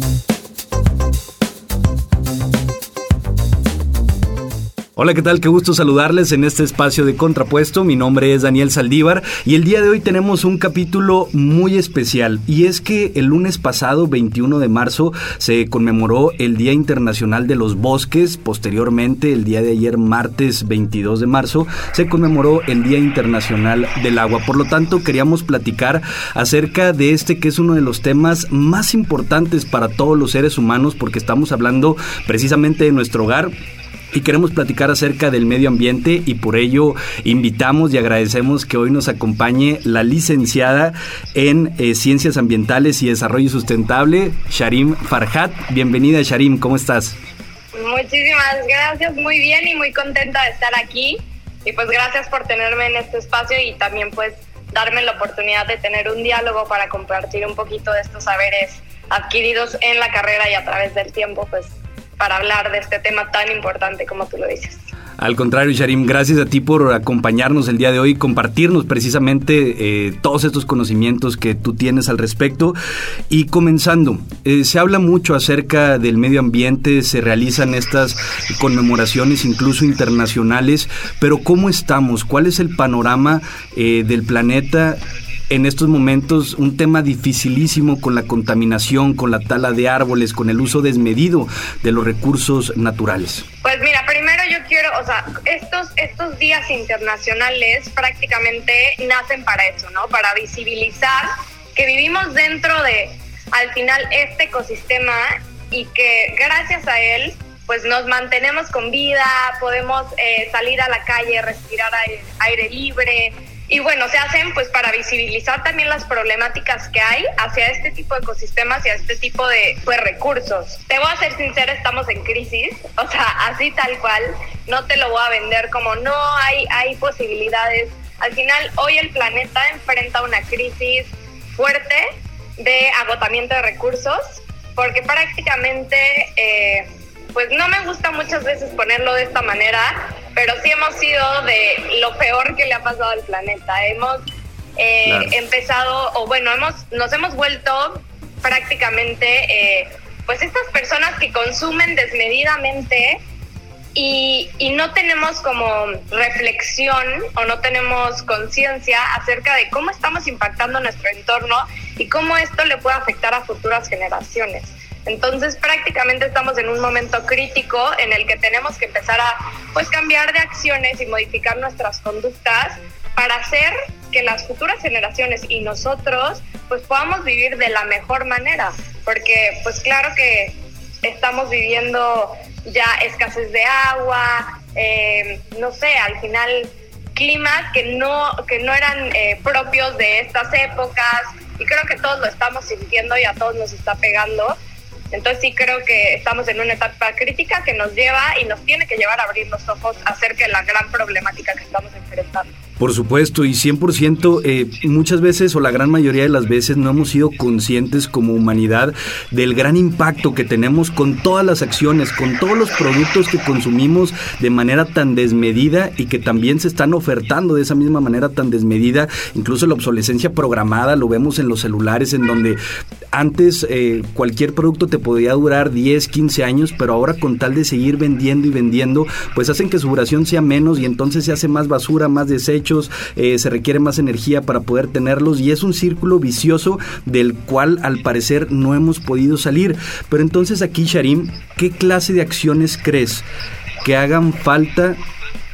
Thank you. Hola, ¿qué tal? Qué gusto saludarles en este espacio de Contrapuesto. Mi nombre es Daniel Saldívar y el día de hoy tenemos un capítulo muy especial y es que el lunes pasado, 21 de marzo, se conmemoró el Día Internacional de los Bosques. Posteriormente, el día de ayer, martes 22 de marzo, se conmemoró el Día Internacional del Agua. Por lo tanto, queríamos platicar acerca de este que es uno de los temas más importantes para todos los seres humanos porque estamos hablando precisamente de nuestro hogar y queremos platicar acerca del medio ambiente y por ello invitamos y agradecemos que hoy nos acompañe la licenciada en eh, Ciencias Ambientales y Desarrollo Sustentable, Sharim Farhat. Bienvenida Sharim, ¿cómo estás? Muchísimas gracias, muy bien y muy contenta de estar aquí y pues gracias por tenerme en este espacio y también pues darme la oportunidad de tener un diálogo para compartir un poquito de estos saberes adquiridos en la carrera y a través del tiempo pues para hablar de este tema tan importante como tú lo dices. Al contrario, Sharim, gracias a ti por acompañarnos el día de hoy, compartirnos precisamente eh, todos estos conocimientos que tú tienes al respecto. Y comenzando, eh, se habla mucho acerca del medio ambiente, se realizan estas conmemoraciones incluso internacionales, pero ¿cómo estamos? ¿Cuál es el panorama eh, del planeta en estos momentos un tema dificilísimo con la contaminación, con la tala de árboles, con el uso desmedido de los recursos naturales? Pues mira, primero yo quiero, o sea, estos, estos días internacionales prácticamente nacen para eso, ¿no? Para visibilizar que vivimos dentro de, al final, este ecosistema y que gracias a él pues nos mantenemos con vida, podemos eh, salir a la calle, respirar aire, aire libre, y bueno, se hacen pues para visibilizar también las problemáticas que hay hacia este tipo de ecosistemas y a este tipo de pues, recursos. Te voy a ser sincera, estamos en crisis, o sea, así tal cual, no te lo voy a vender como no hay, hay posibilidades. Al final, hoy el planeta enfrenta una crisis fuerte de agotamiento de recursos, porque prácticamente, eh, pues no me gusta muchas veces ponerlo de esta manera, pero sí hemos sido de lo peor que le ha pasado al planeta. Hemos eh, empezado, o bueno, hemos, nos hemos vuelto prácticamente, eh, pues estas personas que consumen desmedidamente y, y no tenemos como reflexión o no tenemos conciencia acerca de cómo estamos impactando nuestro entorno y cómo esto le puede afectar a futuras generaciones. Entonces prácticamente estamos en un momento crítico en el que tenemos que empezar a pues cambiar de acciones y modificar nuestras conductas para hacer que las futuras generaciones y nosotros pues podamos vivir de la mejor manera, porque pues claro que estamos viviendo ya escasez de agua, eh, no sé, al final climas que no, que no eran eh, propios de estas épocas y creo que todos lo estamos sintiendo y a todos nos está pegando. Entonces sí creo que estamos en una etapa crítica que nos lleva y nos tiene que llevar a abrir los ojos acerca de la gran problemática que estamos enfrentando. Por supuesto, y 100%, eh, muchas veces o la gran mayoría de las veces no hemos sido conscientes como humanidad del gran impacto que tenemos con todas las acciones, con todos los productos que consumimos de manera tan desmedida y que también se están ofertando de esa misma manera tan desmedida. Incluso la obsolescencia programada lo vemos en los celulares, en donde antes eh, cualquier producto te podía durar 10, 15 años, pero ahora con tal de seguir vendiendo y vendiendo, pues hacen que su duración sea menos y entonces se hace más basura, más desecho eh, se requiere más energía para poder tenerlos y es un círculo vicioso del cual al parecer no hemos podido salir. Pero entonces aquí, Sharim, ¿qué clase de acciones crees que hagan falta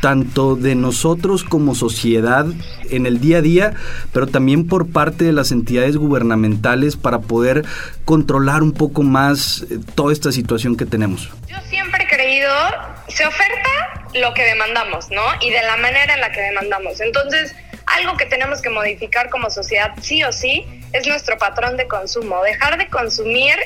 tanto de nosotros como sociedad en el día a día, pero también por parte de las entidades gubernamentales para poder controlar un poco más eh, toda esta situación que tenemos? Yo siempre he creído, se oferta lo que demandamos, ¿no? Y de la manera en la que demandamos. Entonces, algo que tenemos que modificar como sociedad, sí o sí, es nuestro patrón de consumo. Dejar de consumir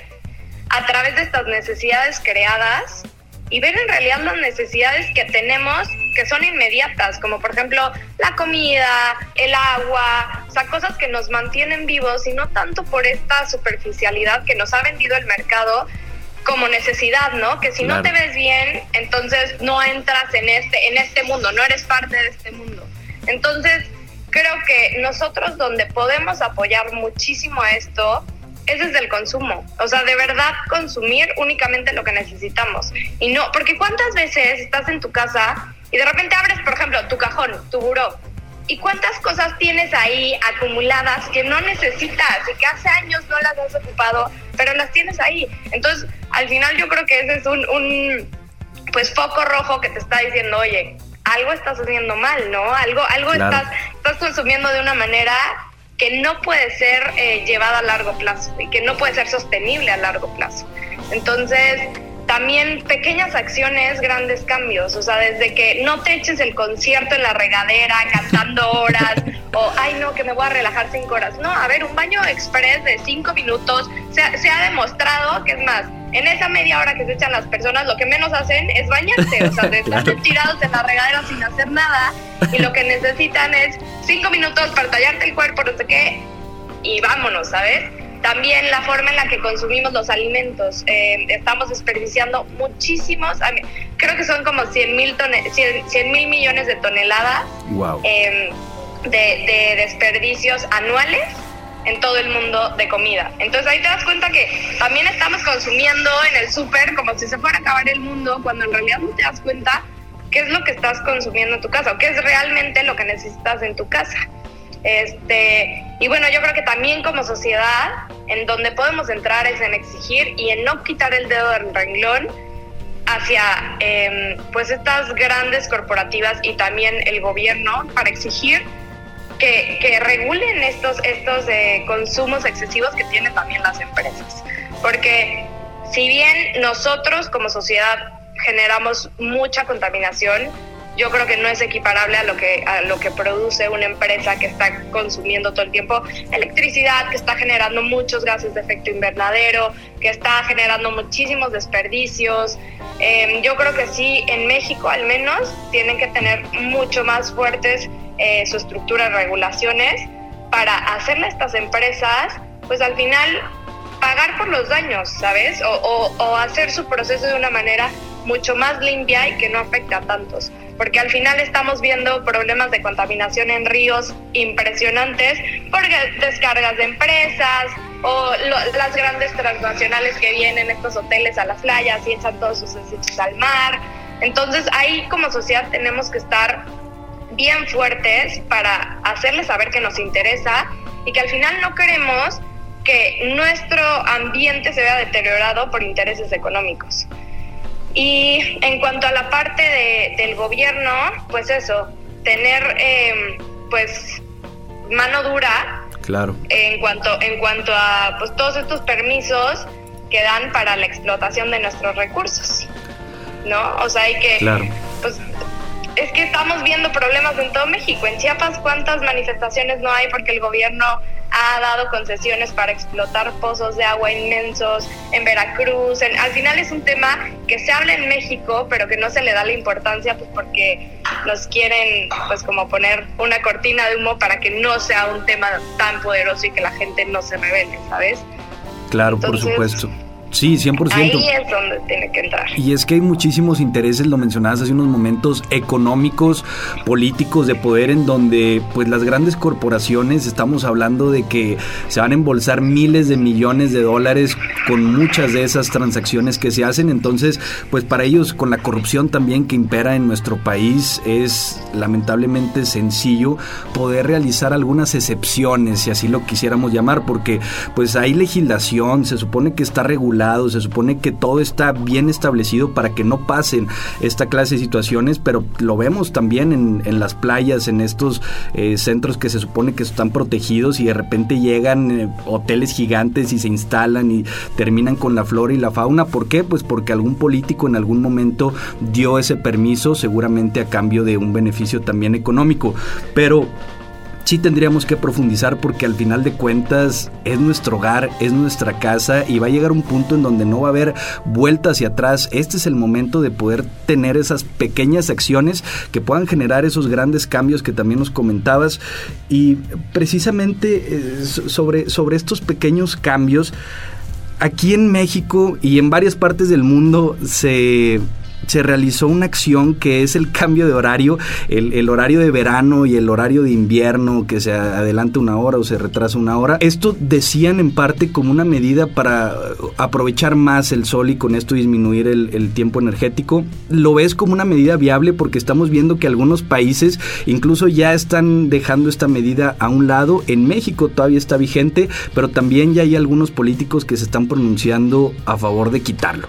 a través de estas necesidades creadas y ver en realidad las necesidades que tenemos que son inmediatas, como por ejemplo la comida, el agua, o sea, cosas que nos mantienen vivos y no tanto por esta superficialidad que nos ha vendido el mercado como necesidad, ¿no? Que si no te ves bien, entonces no entras en este, en este mundo, no eres parte de este mundo. Entonces, creo que nosotros donde podemos apoyar muchísimo esto ese es el consumo. O sea, de verdad consumir únicamente lo que necesitamos. Y no, porque cuántas veces estás en tu casa y de repente abres, por ejemplo, tu cajón, tu buró, y cuántas cosas tienes ahí acumuladas que no necesitas y que hace años no las has ocupado, pero las tienes ahí. Entonces, al final yo creo que ese es un, un pues foco rojo que te está diciendo, oye, algo estás haciendo mal, ¿no? Algo, algo estás, estás consumiendo de una manera que no puede ser eh, llevada a largo plazo y que no puede ser sostenible a largo plazo. Entonces, también pequeñas acciones, grandes cambios. O sea, desde que no te eches el concierto en la regadera cantando horas o, ay, no, que me voy a relajar cinco horas. No, a ver, un baño express de cinco minutos se ha, se ha demostrado que es más. En esa media hora que se echan las personas, lo que menos hacen es bañarse, o sea, de estar tirados en la regadera sin hacer nada, y lo que necesitan es cinco minutos para tallarte el cuerpo, no sé qué, y vámonos, ¿sabes? También la forma en la que consumimos los alimentos. Eh, estamos desperdiciando muchísimos, creo que son como 100 mil, 100, mil millones de toneladas em, de, de desperdicios anuales en todo el mundo de comida. Entonces ahí te das cuenta que también estamos consumiendo en el súper como si se fuera a acabar el mundo, cuando en realidad no te das cuenta qué es lo que estás consumiendo en tu casa o qué es realmente lo que necesitas en tu casa. Este, y bueno, yo creo que también como sociedad, en donde podemos entrar es en exigir y en no quitar el dedo del renglón hacia em, pues estas grandes corporativas y también el gobierno para exigir que, que regulen estos, estos eh, consumos excesivos que tienen también las empresas. Porque si bien nosotros como sociedad generamos mucha contaminación, yo creo que no es equiparable a lo que a lo que produce una empresa que está consumiendo todo el tiempo electricidad, que está generando muchos gases de efecto invernadero, que está generando muchísimos desperdicios. Em, yo creo que sí, en México al menos tienen que tener mucho más fuertes eh, su estructura de regulaciones para hacerle a estas empresas, pues al final pagar por los daños, ¿sabes? O, o hacer su proceso de una manera mucho más limpia y que no afecte a tantos porque al final estamos viendo problemas de contaminación en ríos impresionantes por descargas de empresas o las grandes transnacionales que vienen estos hoteles a las playas y echan todos sus desechos al mar. Entonces ahí como sociedad tenemos que estar bien fuertes para hacerles saber que nos interesa y que al final no queremos que nuestro ambiente se vea deteriorado por intereses económicos. Y en cuanto a la parte de, del gobierno, pues eso, tener eh, pues mano dura. Claro. En cuanto, en cuanto a pues todos estos permisos que dan para la explotación de nuestros recursos. ¿No? O sea, hay que claro. pues es que estamos viendo problemas en todo México. En Chiapas, ¿cuántas manifestaciones no hay porque el gobierno ha dado concesiones para explotar pozos de agua inmensos en Veracruz. al final es un tema que se habla en México, pero que no se le da la importancia pues porque nos quieren pues como poner una cortina de humo para que no sea un tema tan poderoso y que la gente no se revele, ¿sabes? Claro, por supuesto. Sí, 100%. Ahí es donde tiene que entrar. Y es que hay muchísimos intereses, lo mencionabas hace unos momentos, económicos, políticos, de poder, en donde pues las grandes corporaciones, estamos hablando de que se van a embolsar miles de millones de dólares con muchas de esas transacciones que se hacen. Entonces, pues para ellos, con la corrupción también que impera en nuestro país, es lamentablemente sencillo poder realizar algunas excepciones, si así lo quisiéramos llamar, porque pues hay legislación, se supone que está regulada se supone que todo está bien establecido para que no pasen esta clase de situaciones, pero lo vemos también en, las playas, en estos eh, centros que se supone que están protegidos y de repente llegan eh, hoteles gigantes y se instalan y terminan con la flora y la fauna. ¿Por qué? Pues porque algún político en algún momento dio ese permiso, seguramente a cambio de un beneficio también económico. Pero sí tendríamos que profundizar porque al final de cuentas es nuestro hogar, es nuestra casa y va a llegar un punto en donde no va a haber vuelta hacia atrás. Este es el momento de poder tener esas pequeñas acciones que puedan generar esos grandes cambios que también nos comentabas y precisamente eh, sobre, sobre estos pequeños cambios aquí en México y en varias partes del mundo se se realizó una acción que es el cambio de horario, el, horario de verano y el horario de invierno, que se adelanta una hora o se retrasa una hora. Esto decían en parte como una medida para aprovechar más el sol y con esto disminuir el, el tiempo energético. ¿Lo ves como una medida viable? Porque estamos viendo que algunos países incluso ya están dejando esta medida a un lado. En México todavía está vigente, pero también ya hay algunos políticos que se están pronunciando a favor de quitarlo.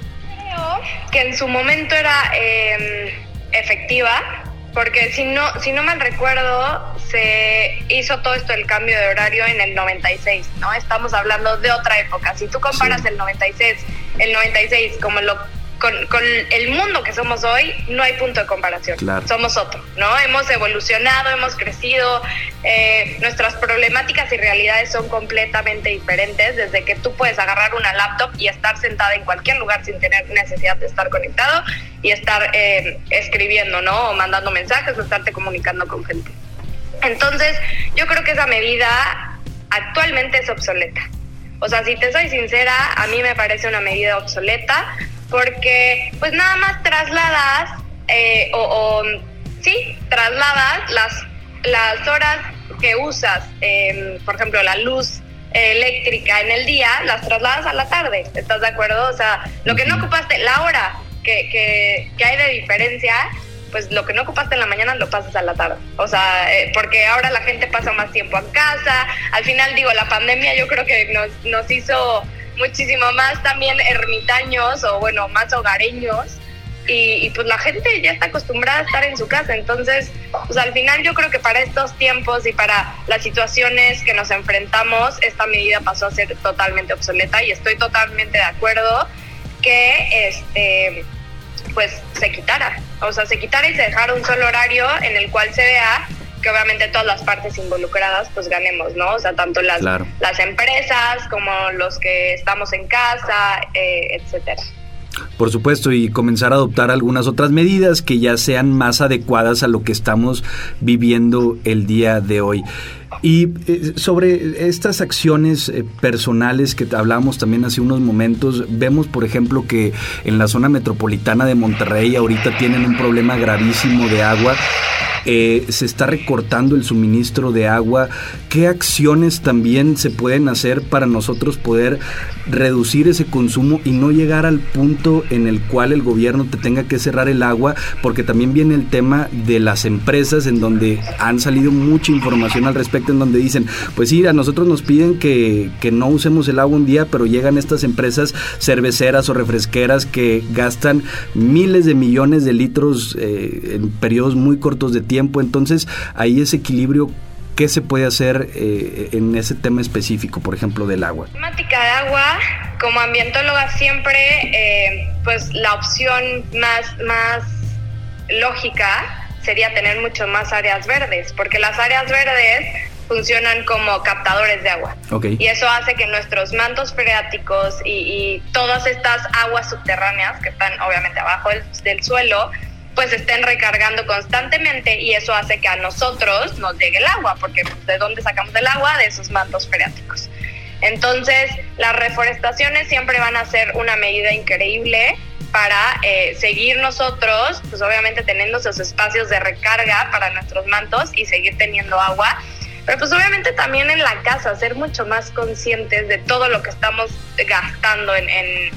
Que en su momento era em, efectiva, porque si no, si no mal recuerdo, se hizo todo esto el cambio de horario en el 96, ¿no? Estamos hablando de otra época. Si tú comparas el 96, el 96 como lo con, el mundo que somos hoy, no hay punto de comparación. Somos otro, ¿no? Hemos evolucionado, hemos crecido, eh, nuestras problemáticas y realidades son completamente diferentes, desde que tú puedes agarrar una laptop y estar sentada en cualquier lugar sin tener necesidad de estar conectado y estar eh, escribiendo, ¿no? O mandando mensajes o estarte comunicando con gente. Entonces, yo creo que esa medida actualmente es obsoleta. O sea, si te soy sincera, a mí me parece una medida obsoleta porque pues nada más trasladas eh, o, sí, trasladas las, las horas que usas, em, por ejemplo, la luz eléctrica en el día, las trasladas a la tarde, ¿estás de acuerdo? O sea, lo que no ocupaste, la hora que, que, que hay de diferencia, pues lo que no ocupaste en la mañana lo pasas a la tarde. O sea, eh, porque ahora la gente pasa más tiempo en casa. Al final, digo, la pandemia yo creo que nos, nos hizo muchísimo más también ermitaños o bueno, más hogareños. Y, pues la gente ya está acostumbrada a estar en su casa. Entonces, pues al final yo creo que para estos tiempos y para las situaciones que nos enfrentamos, esta medida pasó a ser totalmente obsoleta y estoy totalmente de acuerdo que este pues se quitara. O sea, se quitara y se dejara un solo horario en el cual se vea que obviamente todas las partes involucradas pues ganemos, ¿no? O sea, tanto las, las empresas como los que estamos en casa, eh, etcétera. Por supuesto, y comenzar a adoptar algunas otras medidas que ya sean más adecuadas a lo que estamos viviendo el día de hoy. Y eh, sobre estas acciones eh, personales que hablamos también hace unos momentos, vemos por ejemplo que en la zona metropolitana de Monterrey ahorita tienen un problema gravísimo de agua eh, se está recortando el suministro de agua. ¿Qué acciones también se pueden hacer para nosotros poder reducir ese consumo y no llegar al punto en el cual el gobierno te tenga que cerrar el agua? Porque también viene el tema de las empresas en donde han salido mucha información al respecto, en donde dicen, pues sí, a nosotros nos piden que, no usemos el agua un día, pero llegan estas empresas cerveceras o refresqueras que gastan miles de millones de litros eh, en periodos muy cortos de tiempo tiempo. Entonces, ahí ese equilibrio ¿Qué se puede hacer eh, en ese tema específico, por ejemplo, del agua? Temática de agua, como ambientóloga siempre, eh, pues la opción más, más lógica sería tener mucho más áreas verdes, porque las áreas verdes funcionan como captadores de agua. Y eso hace que nuestros mantos freáticos y, todas estas aguas subterráneas que están obviamente abajo del suelo, pues estén recargando constantemente y eso hace que a nosotros nos llegue el agua, porque pues, ¿de dónde sacamos el agua? De esos mantos freáticos. Entonces, las reforestaciones siempre van a ser una medida increíble para eh, seguir nosotros, pues obviamente teniendo esos espacios de recarga para nuestros mantos y seguir teniendo agua. Pero pues obviamente también en la casa, ser mucho más conscientes de todo lo que estamos gastando en en,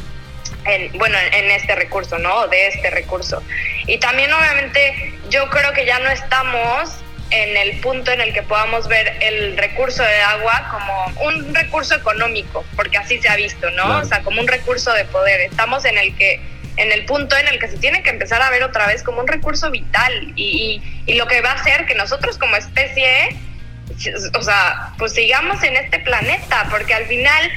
bueno, en este recurso, ¿no? De este recurso. Y también obviamente yo creo que ya no estamos en el punto en el que podamos ver el recurso de agua como un recurso económico, porque así se ha visto, ¿no? O sea, como un recurso de poder. Estamos en el que en el punto en el que se tiene que empezar a ver otra vez como un recurso vital y, y, y lo que va a hacer que nosotros como especie, o sea, pues sigamos en este planeta, porque al final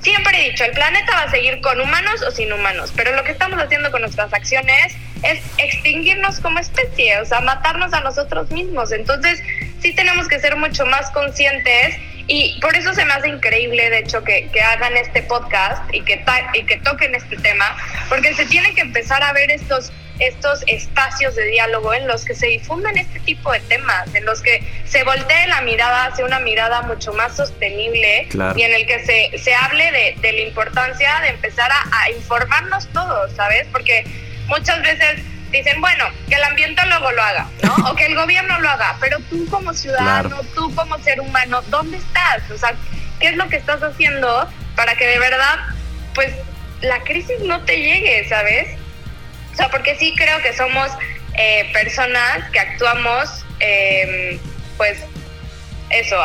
siempre he dicho, el planeta va a seguir con humanos o sin humanos, pero lo que estamos haciendo con nuestras acciones es extinguirnos como especie, o sea, matarnos a nosotros mismos. Entonces, sí tenemos que ser mucho más conscientes y por eso se me hace increíble, de hecho, que, que hagan este podcast y que, y que toquen este tema, porque se tienen que empezar a ver estos estos espacios de diálogo en los que se difundan este tipo de temas, en los que se voltee la mirada hacia una mirada mucho más sostenible y en el que se, se hable de, de la importancia de empezar a, a informarnos todos, ¿sabes? Porque muchas veces dicen, bueno, que el ambientólogo lo haga, ¿no? O que el gobierno lo haga, pero tú como ciudadano, tú como ser humano, ¿dónde estás? O sea, ¿qué es lo que estás haciendo para que de verdad, pues, la crisis no te llegue, ¿sabes? O sea, porque sí creo que somos eh, personas que actuamos, em, pues, eso,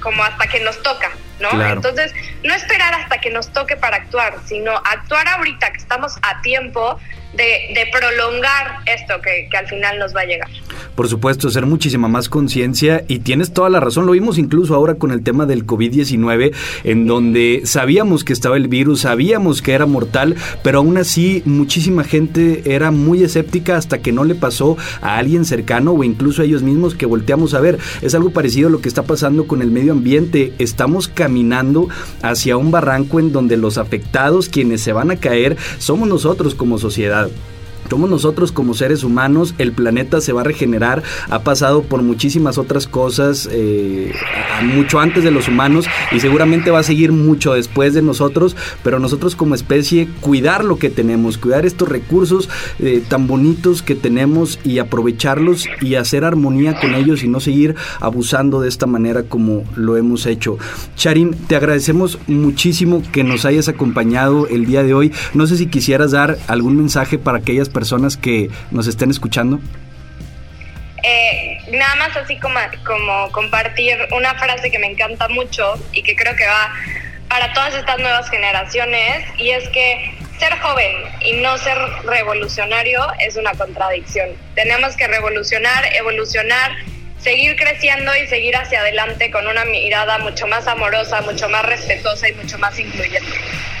como hasta que nos toca, ¿no? Entonces, no esperar hasta que nos toque para actuar, sino actuar ahorita que estamos a tiempo de, prolongar esto que, que al final nos va a llegar por supuesto, ser muchísima más conciencia y tienes toda la razón, lo vimos incluso ahora con el tema del COVID-19, en donde sabíamos que estaba el virus, sabíamos que era mortal, pero aún así muchísima gente era muy escéptica hasta que no le pasó a alguien cercano o incluso a ellos mismos que volteamos a ver. Es algo parecido a lo que está pasando con el medio ambiente. Estamos caminando hacia un barranco en donde los afectados, quienes se van a caer, somos nosotros como sociedad. Somos nosotros como seres humanos, el planeta se va a regenerar, ha pasado por muchísimas otras cosas eh, mucho antes de los humanos y seguramente va a seguir mucho después de nosotros, pero nosotros como especie cuidar lo que tenemos, cuidar estos recursos eh, tan bonitos que tenemos y aprovecharlos y hacer armonía con ellos y no seguir abusando de esta manera como lo hemos hecho. Charin, te agradecemos muchísimo que nos hayas acompañado el día de hoy. No sé si quisieras dar algún mensaje para aquellas personas personas que nos estén escuchando? Eh, nada más así como, como compartir una frase que me encanta mucho y que creo que va para todas estas nuevas generaciones y es que ser joven y no ser revolucionario es una contradicción. Tenemos que revolucionar, evolucionar, seguir creciendo y seguir hacia adelante con una mirada mucho más amorosa, mucho más respetuosa y mucho más incluyente.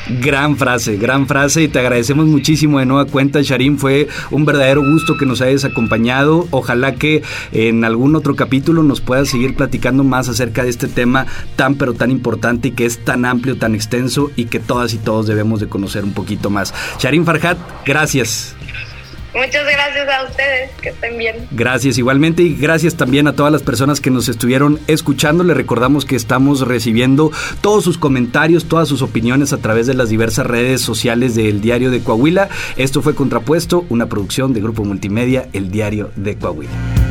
Gran frase, gran frase y te agradecemos muchísimo de nueva cuenta, Sharim. Fue un verdadero gusto que nos hayas acompañado. Ojalá que en algún otro capítulo nos puedas seguir platicando más acerca de este tema tan pero tan importante y que es tan amplio, tan extenso y que todas y todos debemos de conocer un poquito más. Sharim Farhat, gracias. Muchas gracias a ustedes, que estén bien. Gracias igualmente y gracias también a todas las personas que nos estuvieron escuchando. Le recordamos que estamos recibiendo todos sus comentarios, todas sus opiniones a través de las diversas redes sociales del Diario de Coahuila. Esto fue Contrapuesto, una producción de Grupo Multimedia, el Diario de Coahuila.